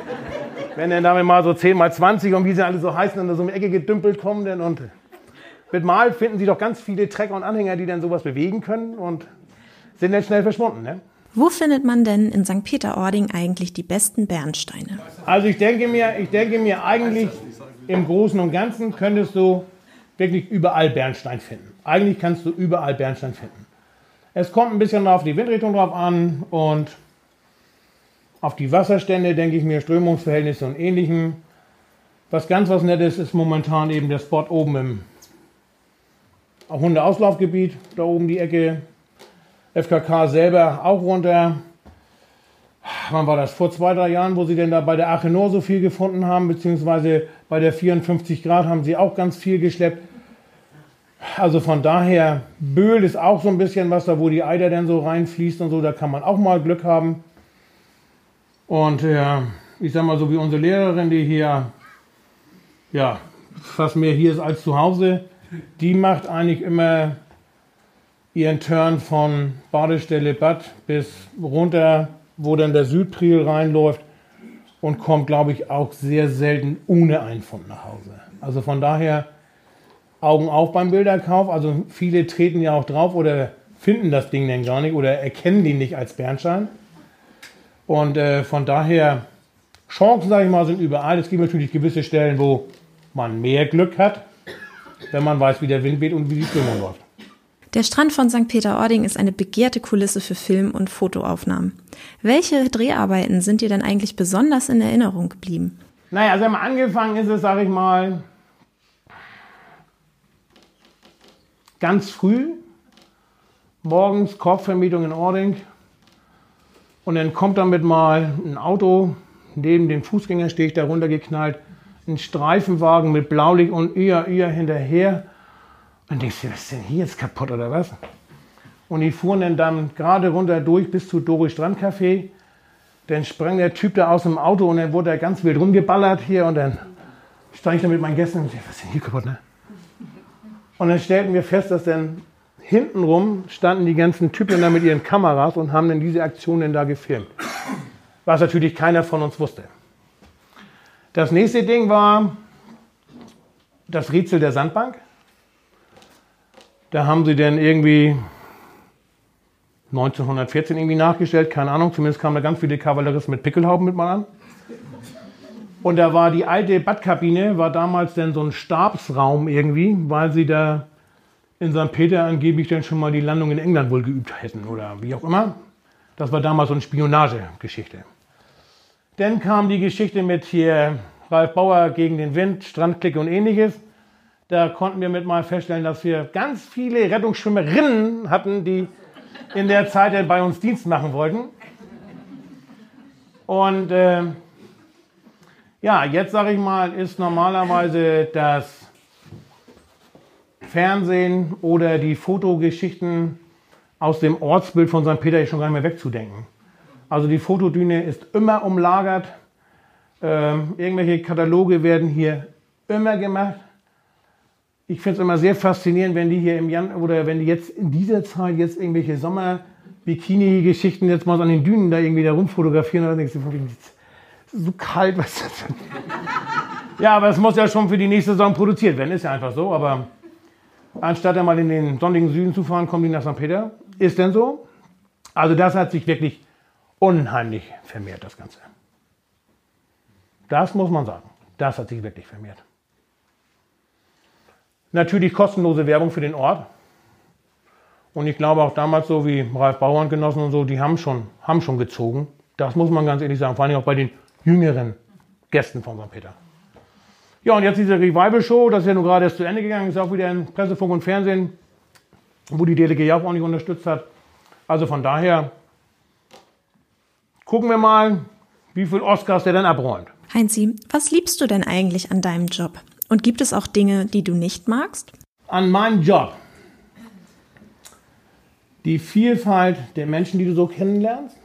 Wenn dann damit mal so 10 mal 20 und wie sie alle so heißen, dann so um die Ecke gedümpelt kommen. Dann und mit Mal finden Sie doch ganz viele Trecker und Anhänger, die dann sowas bewegen können und sind dann schnell verschwunden. Ne? Wo findet man denn in St. Peter-Ording eigentlich die besten Bernsteine? Also ich denke mir, ich denke mir eigentlich im Großen und Ganzen könntest du wirklich überall Bernstein finden. Eigentlich kannst du überall Bernstein finden. Es kommt ein bisschen auf die Windrichtung drauf an und auf die Wasserstände, denke ich mir, Strömungsverhältnisse und ähnlichem. Was ganz was Nettes ist momentan eben der Spot oben im Hundeauslaufgebiet, da oben die Ecke. FKK selber auch runter. Wann war das? Vor zwei, drei Jahren, wo sie denn da bei der Achenor so viel gefunden haben, beziehungsweise bei der 54 Grad haben sie auch ganz viel geschleppt. Also von daher, Böhl ist auch so ein bisschen was da, wo die Eider dann so reinfließt und so, da kann man auch mal Glück haben. Und ja, ich sag mal so wie unsere Lehrerin, die hier, ja, fast mehr hier ist als zu Hause, die macht eigentlich immer ihren Turn von Badestelle Bad bis runter, wo dann der Südpriel reinläuft und kommt, glaube ich, auch sehr selten ohne Einfund nach Hause. Also von daher Augen auf beim Bilderkauf. Also viele treten ja auch drauf oder finden das Ding dann gar nicht oder erkennen die nicht als Bernstein. Und äh, von daher, Chancen, sage ich mal, sind überall. Es gibt natürlich gewisse Stellen, wo man mehr Glück hat wenn man weiß, wie der Wind weht und wie die Stimmung läuft. Der Strand von St. Peter-Ording ist eine begehrte Kulisse für Film- und Fotoaufnahmen. Welche Dreharbeiten sind dir denn eigentlich besonders in Erinnerung geblieben? Naja, also angefangen ist es, sage ich mal, ganz früh, morgens Korbvermietung in Ording. Und dann kommt damit mal ein Auto, neben dem Fußgängersteg da runtergeknallt ein Streifenwagen mit Blaulicht und ihr, ihr hinterher. Und denkst du, was ist denn hier jetzt kaputt oder was? Und die fuhren dann, dann gerade runter durch bis zu Doris Strandcafé. Dann sprang der Typ da aus dem Auto und dann wurde er ganz wild rumgeballert hier und dann stand ich da mit meinen Gästen und dachte, was ist denn hier kaputt, ne? Und dann stellten wir fest, dass dann hintenrum standen die ganzen Typen da mit ihren Kameras und haben dann diese Aktionen da gefilmt. Was natürlich keiner von uns wusste. Das nächste Ding war das Rätsel der Sandbank. Da haben sie dann irgendwie 1914 irgendwie nachgestellt, keine Ahnung, zumindest kamen da ganz viele Kavalleristen mit Pickelhauben mit mal an. Und da war die alte Badkabine, war damals dann so ein Stabsraum irgendwie, weil sie da in St. Peter angeblich dann schon mal die Landung in England wohl geübt hätten oder wie auch immer. Das war damals so eine Spionagegeschichte. Dann kam die Geschichte mit hier Ralf Bauer gegen den Wind, Strandklicke und ähnliches. Da konnten wir mit mal feststellen, dass wir ganz viele Rettungsschwimmerinnen hatten, die in der Zeit bei uns Dienst machen wollten. Und äh, ja, jetzt sage ich mal, ist normalerweise das Fernsehen oder die Fotogeschichten aus dem Ortsbild von St. Peter schon gar nicht mehr wegzudenken. Also die Fotodüne ist immer umlagert. Ähm, irgendwelche Kataloge werden hier immer gemacht. Ich finde es immer sehr faszinierend, wenn die hier im Jan oder wenn die jetzt in dieser Zeit jetzt irgendwelche Sommer-Bikini-Geschichten jetzt mal an den Dünen da irgendwie da rumfotografieren. Denkst du, so kalt, was das ja, aber es muss ja schon für die nächste Saison produziert werden, ist ja einfach so. Aber anstatt einmal in den sonnigen Süden zu fahren, kommen die nach St. Peter. Ist denn so? Also das hat sich wirklich unheimlich vermehrt, das Ganze. Das muss man sagen. Das hat sich wirklich vermehrt. Natürlich kostenlose Werbung für den Ort. Und ich glaube auch damals so wie Ralf Bauerngenossen und so, die haben schon, haben schon gezogen. Das muss man ganz ehrlich sagen, vor allem auch bei den jüngeren Gästen von St. Peter. Ja, und jetzt diese Revival-Show, das ist ja nun gerade erst zu Ende gegangen, ist auch wieder in Pressefunk und Fernsehen, wo die DLG ja auch nicht unterstützt hat. Also von daher gucken wir mal, wie viel Oscars der dann abräumt. Heinzi, was liebst du denn eigentlich an deinem Job? Und gibt es auch Dinge, die du nicht magst? An meinem Job. Die Vielfalt der Menschen, die du so kennenlernst,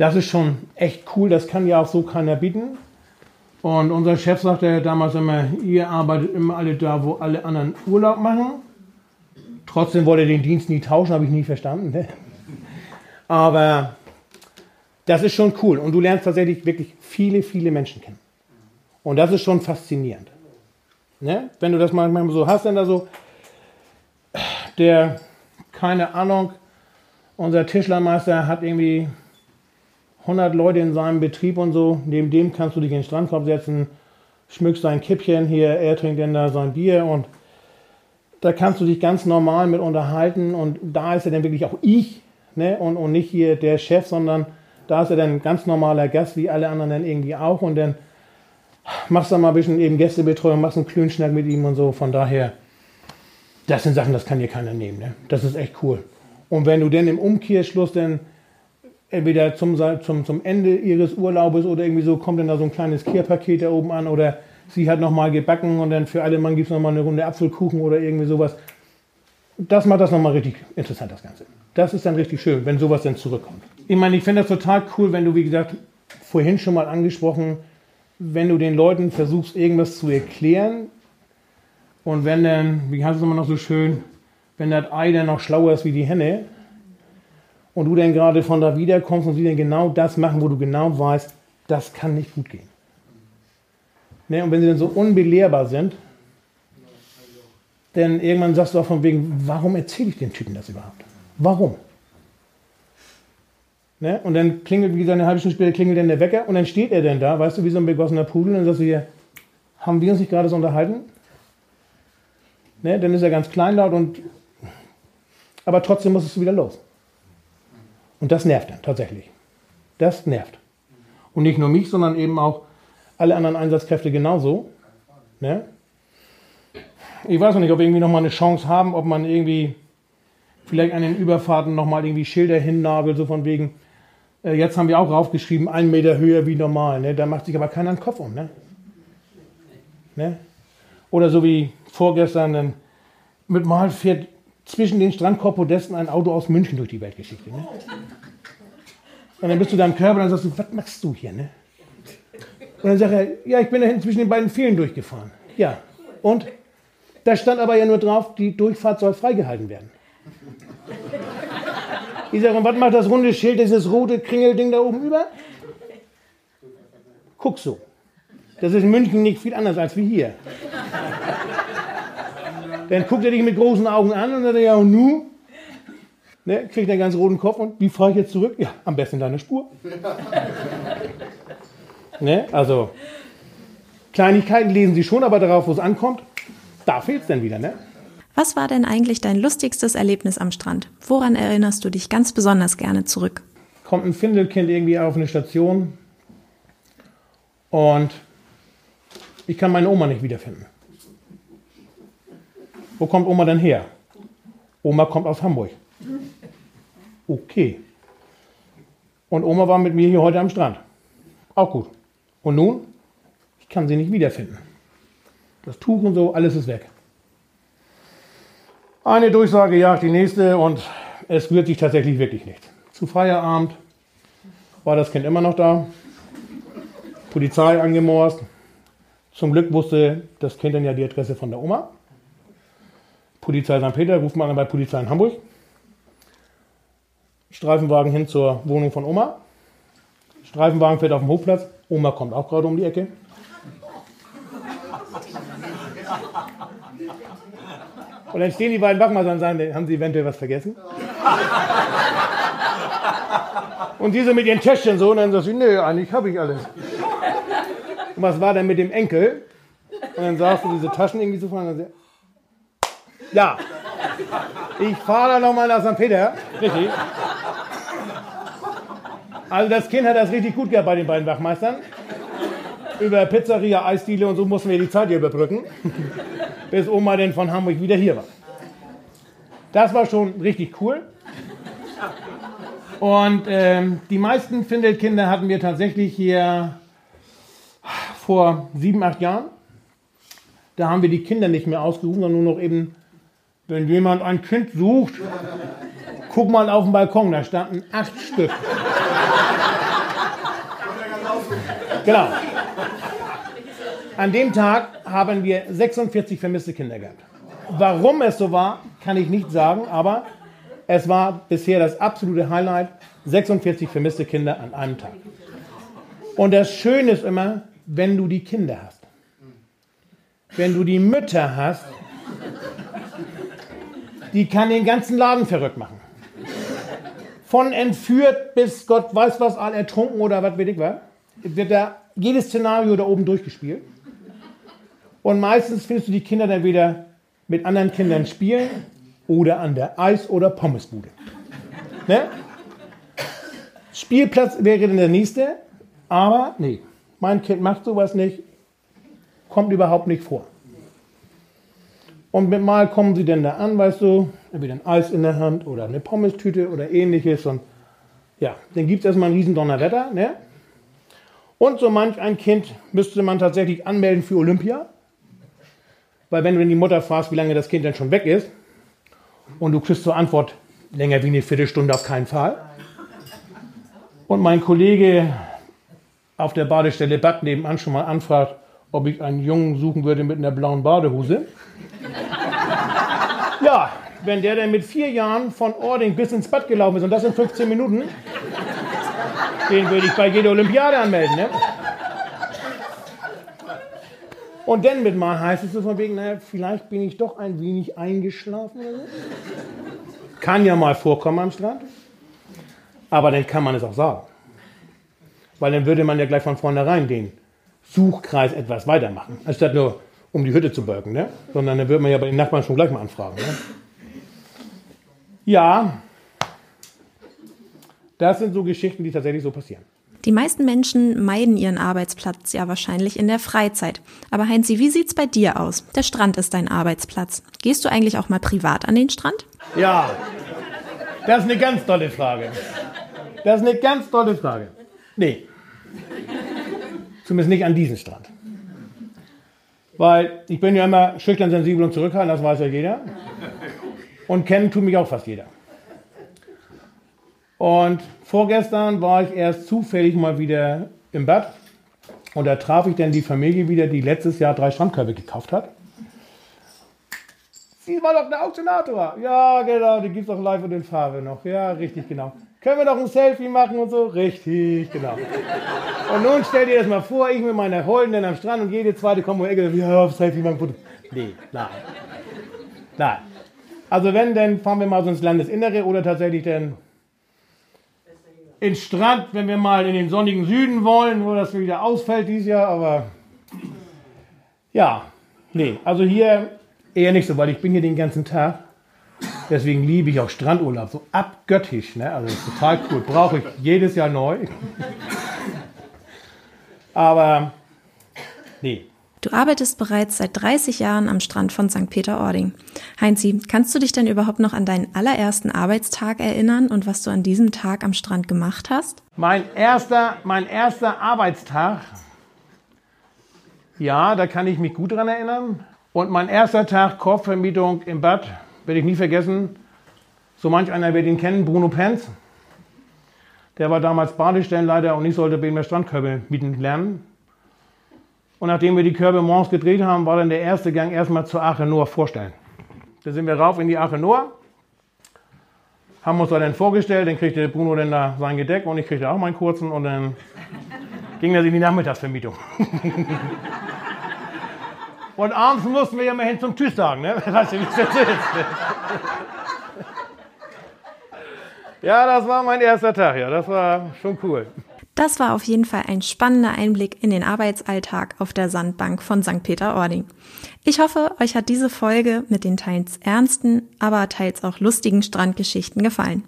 das ist schon echt cool. Das kann ja auch so keiner bieten. Und unser Chef sagte damals immer, ihr arbeitet immer alle da, wo alle anderen Urlaub machen. Trotzdem wollte er den Dienst nie tauschen, habe ich nie verstanden. Ne? Aber das ist schon cool. Und du lernst tatsächlich wirklich viele, viele Menschen kennen. Und das ist schon faszinierend. Ne? Wenn du das manchmal so hast, dann da so, der, keine Ahnung, unser Tischlermeister hat irgendwie 100 Leute in seinem Betrieb und so. Neben dem kannst du dich in den Strandkorb setzen, schmückst dein Kippchen hier, er trinkt dann da sein Bier und da kannst du dich ganz normal mit unterhalten und da ist er dann wirklich auch ich ne? und, und nicht hier der Chef, sondern da ist er dann ganz normaler Gast, wie alle anderen dann irgendwie auch und dann machst du mal ein bisschen eben Gästebetreuung, machst einen Klönschnack mit ihm und so. Von daher, das sind Sachen, das kann dir keiner nehmen. Ne? Das ist echt cool. Und wenn du dann im Umkehrschluss dann entweder zum, zum, zum Ende ihres Urlaubes oder irgendwie so kommt dann da so ein kleines Kehrpaket da oben an oder sie hat nochmal gebacken und dann für alle Mann gibt es nochmal eine Runde Apfelkuchen oder irgendwie sowas. Das macht das nochmal richtig interessant, das Ganze. Das ist dann richtig schön, wenn sowas dann zurückkommt. Ich meine, ich finde das total cool, wenn du, wie gesagt, vorhin schon mal angesprochen, wenn du den Leuten versuchst, irgendwas zu erklären und wenn dann, wie heißt es immer noch so schön, wenn das Ei dann noch schlauer ist wie die Henne, und du dann gerade von da wiederkommst und sie dann genau das machen, wo du genau weißt, das kann nicht gut gehen. Ne? Und wenn sie dann so unbelehrbar sind, dann irgendwann sagst du auch von wegen, warum erzähle ich dem Typen das überhaupt? Warum? Ne? Und dann klingelt, wie gesagt, eine halbe Stunde später klingelt dann der Wecker und dann steht er dann da, weißt du, wie so ein begossener Pudel, und dann sagst du hier, haben wir uns nicht gerade so unterhalten? Ne? Dann ist er ganz kleinlaut und aber trotzdem muss es wieder los. Und das nervt dann tatsächlich. Das nervt. Und nicht nur mich, sondern eben auch alle anderen Einsatzkräfte genauso. Ne? Ich weiß noch nicht, ob wir irgendwie nochmal eine Chance haben, ob man irgendwie vielleicht an den Überfahrten nochmal irgendwie Schilder hinnagelt, so von wegen, äh, jetzt haben wir auch raufgeschrieben, ein Meter höher wie normal. Ne? Da macht sich aber keiner den Kopf um. Ne? Ne? Oder so wie vorgestern, dann mit Mal zwischen den Strandkorpodesten ein Auto aus München durch die Weltgeschichte. Ne? Und dann bist du da im Körper und dann sagst du, was machst du hier? Ne? Und dann sagt er, ja, ich bin da hinten zwischen den beiden Pfählen durchgefahren. Ja, und? Da stand aber ja nur drauf, die Durchfahrt soll freigehalten werden. Ich sage, und was macht das runde Schild, dieses rote Kringelding da oben über? Guck so. Das ist in München nicht viel anders als wie hier. Dann guckt er dich mit großen Augen an und sagt, ja, und nu? Ne, kriegt einen ganz roten Kopf und wie fahre ich jetzt zurück? Ja, am besten deine Spur. ne, also, Kleinigkeiten lesen sie schon, aber darauf, wo es ankommt, da fehlt es dann wieder. Ne? Was war denn eigentlich dein lustigstes Erlebnis am Strand? Woran erinnerst du dich ganz besonders gerne zurück? Kommt ein Findelkind irgendwie auf eine Station und ich kann meine Oma nicht wiederfinden. Wo kommt Oma denn her? Oma kommt aus Hamburg. Okay. Und Oma war mit mir hier heute am Strand. Auch gut. Und nun? Ich kann sie nicht wiederfinden. Das Tuch und so, alles ist weg. Eine Durchsage jagt die nächste und es rührt sich tatsächlich wirklich nichts. Zu Feierabend war das Kind immer noch da. Polizei angemorst. Zum Glück wusste das Kind dann ja die Adresse von der Oma. Polizei St. Peter, ruft man an bei Polizei in Hamburg. Streifenwagen hin zur Wohnung von Oma. Streifenwagen fährt auf dem Hochplatz. Oma kommt auch gerade um die Ecke. Und dann stehen die beiden Wachmeister und sagen, haben sie eventuell was vergessen? Und diese mit ihren Täschchen so, und dann sagt sie, nö, eigentlich habe ich alles. Und was war denn mit dem Enkel? Und dann sagst du diese Taschen irgendwie so vor und dann ja, Ich fahre dann nochmal nach St. Peter. Richtig. Also das Kind hat das richtig gut gehabt bei den beiden Wachmeistern. Über Pizzeria, Eisdiele und so mussten wir die Zeit hier überbrücken, bis Oma denn von Hamburg wieder hier war. Das war schon richtig cool. Und ähm, die meisten Findelkinder hatten wir tatsächlich hier vor sieben, acht Jahren. Da haben wir die Kinder nicht mehr ausgerufen, sondern nur noch eben, wenn jemand ein Kind sucht, guck mal auf den Balkon, da standen acht Stück. Genau. An dem Tag haben wir 46 vermisste Kinder gehabt. Warum es so war, kann ich nicht sagen, aber es war bisher das absolute Highlight. 46 vermisste Kinder an einem Tag. Und das Schöne ist immer, wenn du die Kinder hast. Wenn du die Mütter hast, die kann den ganzen Laden verrückt machen. Von entführt bis Gott weiß was, all ertrunken oder was weiß ich was, wird da jedes Szenario da oben durchgespielt. Und meistens findest du die Kinder dann wieder mit anderen Kindern spielen oder an der Eis- oder Pommesbude. Ne? Spielplatz wäre dann der nächste, aber nee, mein Kind macht sowas nicht, kommt überhaupt nicht vor. Und mit mal kommen sie dann da an, weißt du, entweder ein Eis in der Hand oder eine Pommestüte oder ähnliches. Und ja, dann gibt es erstmal ein Riesendonnerwetter. Ne? Und so manch ein Kind müsste man tatsächlich anmelden für Olympia. Weil wenn du die Mutter fragst, wie lange das Kind denn schon weg ist, und du kriegst zur Antwort, länger wie eine Viertelstunde auf keinen Fall. Und mein Kollege auf der Badestelle Bad nebenan schon mal anfragt, ob ich einen Jungen suchen würde mit einer blauen Badehose. Ja, wenn der denn mit vier Jahren von Ording bis ins Bad gelaufen ist und das in 15 Minuten, den würde ich bei jeder Olympiade anmelden. Ne? Und dann mit mal heißt es so von wegen, naja, vielleicht bin ich doch ein wenig eingeschlafen oder so. Kann ja mal vorkommen am Strand. Aber dann kann man es auch sagen. Weil dann würde man ja gleich von vornherein den Suchkreis etwas weitermachen, anstatt nur um die Hütte zu bölken. Ne? Sondern dann würde man ja bei den Nachbarn schon gleich mal anfragen. Ne? Ja, das sind so Geschichten, die tatsächlich so passieren. Die meisten Menschen meiden ihren Arbeitsplatz ja wahrscheinlich in der Freizeit. Aber Heinzi, wie sieht's bei dir aus? Der Strand ist dein Arbeitsplatz. Gehst du eigentlich auch mal privat an den Strand? Ja, das ist eine ganz tolle Frage. Das ist eine ganz tolle Frage. Nee. Zumindest nicht an diesen Strand. Weil ich bin ja immer schüchtern, sensibel und zurückhaltend, das weiß ja jeder. Und kennen tut mich auch fast jeder. Und vorgestern war ich erst zufällig mal wieder im Bad. Und da traf ich dann die Familie wieder, die letztes Jahr drei Strandkörbe gekauft hat. Sie war doch der Auktionator. Ja, genau, die gibt es doch live und in Farbe noch. Ja, richtig, genau. Können wir doch ein Selfie machen und so? Richtig, genau. Und nun stell dir das mal vor, ich mit meiner Heulenden am Strand und jede zweite kommt um die Ecke, ja, Selfie machen. Nee, nein. Nein. Also wenn, dann fahren wir mal so ins Landesinnere oder tatsächlich dann ins Strand, wenn wir mal in den sonnigen Süden wollen, wo das wieder ausfällt dieses Jahr, aber ja, nee, also hier eher nicht so, weil ich bin hier den ganzen Tag. Deswegen liebe ich auch Strandurlaub, so abgöttisch, ne? also total cool, brauche ich jedes Jahr neu. aber nee, Du arbeitest bereits seit 30 Jahren am Strand von St. Peter-Ording. Heinzi, kannst du dich denn überhaupt noch an deinen allerersten Arbeitstag erinnern und was du an diesem Tag am Strand gemacht hast? Mein erster, mein erster Arbeitstag, ja, da kann ich mich gut dran erinnern. Und mein erster Tag Korbvermietung im Bad, werde ich nie vergessen. So manch einer wird ihn kennen, Bruno Penz. Der war damals Badestellenleiter und ich sollte mehr Strandkörbe mieten lernen. Und nachdem wir die Körbe morgens gedreht haben, war dann der erste Gang erstmal zur Ache Noah vorstellen. Da sind wir rauf in die Ache Noah, haben uns da dann vorgestellt, dann kriegte Bruno dann da sein Gedeck und ich kriegte auch meinen kurzen und dann ging das in die Nachmittagsvermietung. und abends mussten wir ja mal hin zum Tschüss sagen, ne? Weißt du, wie jetzt ist? ja, das war mein erster Tag, ja, das war schon cool. Das war auf jeden Fall ein spannender Einblick in den Arbeitsalltag auf der Sandbank von St. Peter-Ording. Ich hoffe, euch hat diese Folge mit den teils ernsten, aber teils auch lustigen Strandgeschichten gefallen.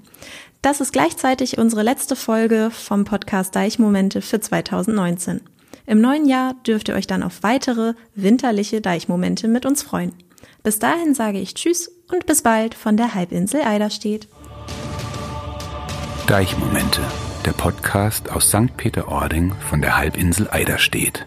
Das ist gleichzeitig unsere letzte Folge vom Podcast Deichmomente für 2019. Im neuen Jahr dürft ihr euch dann auf weitere winterliche Deichmomente mit uns freuen. Bis dahin sage ich Tschüss und bis bald von der Halbinsel Eiderstedt. Deichmomente, der Podcast aus St. Peter-Ording von der Halbinsel Eiderstedt.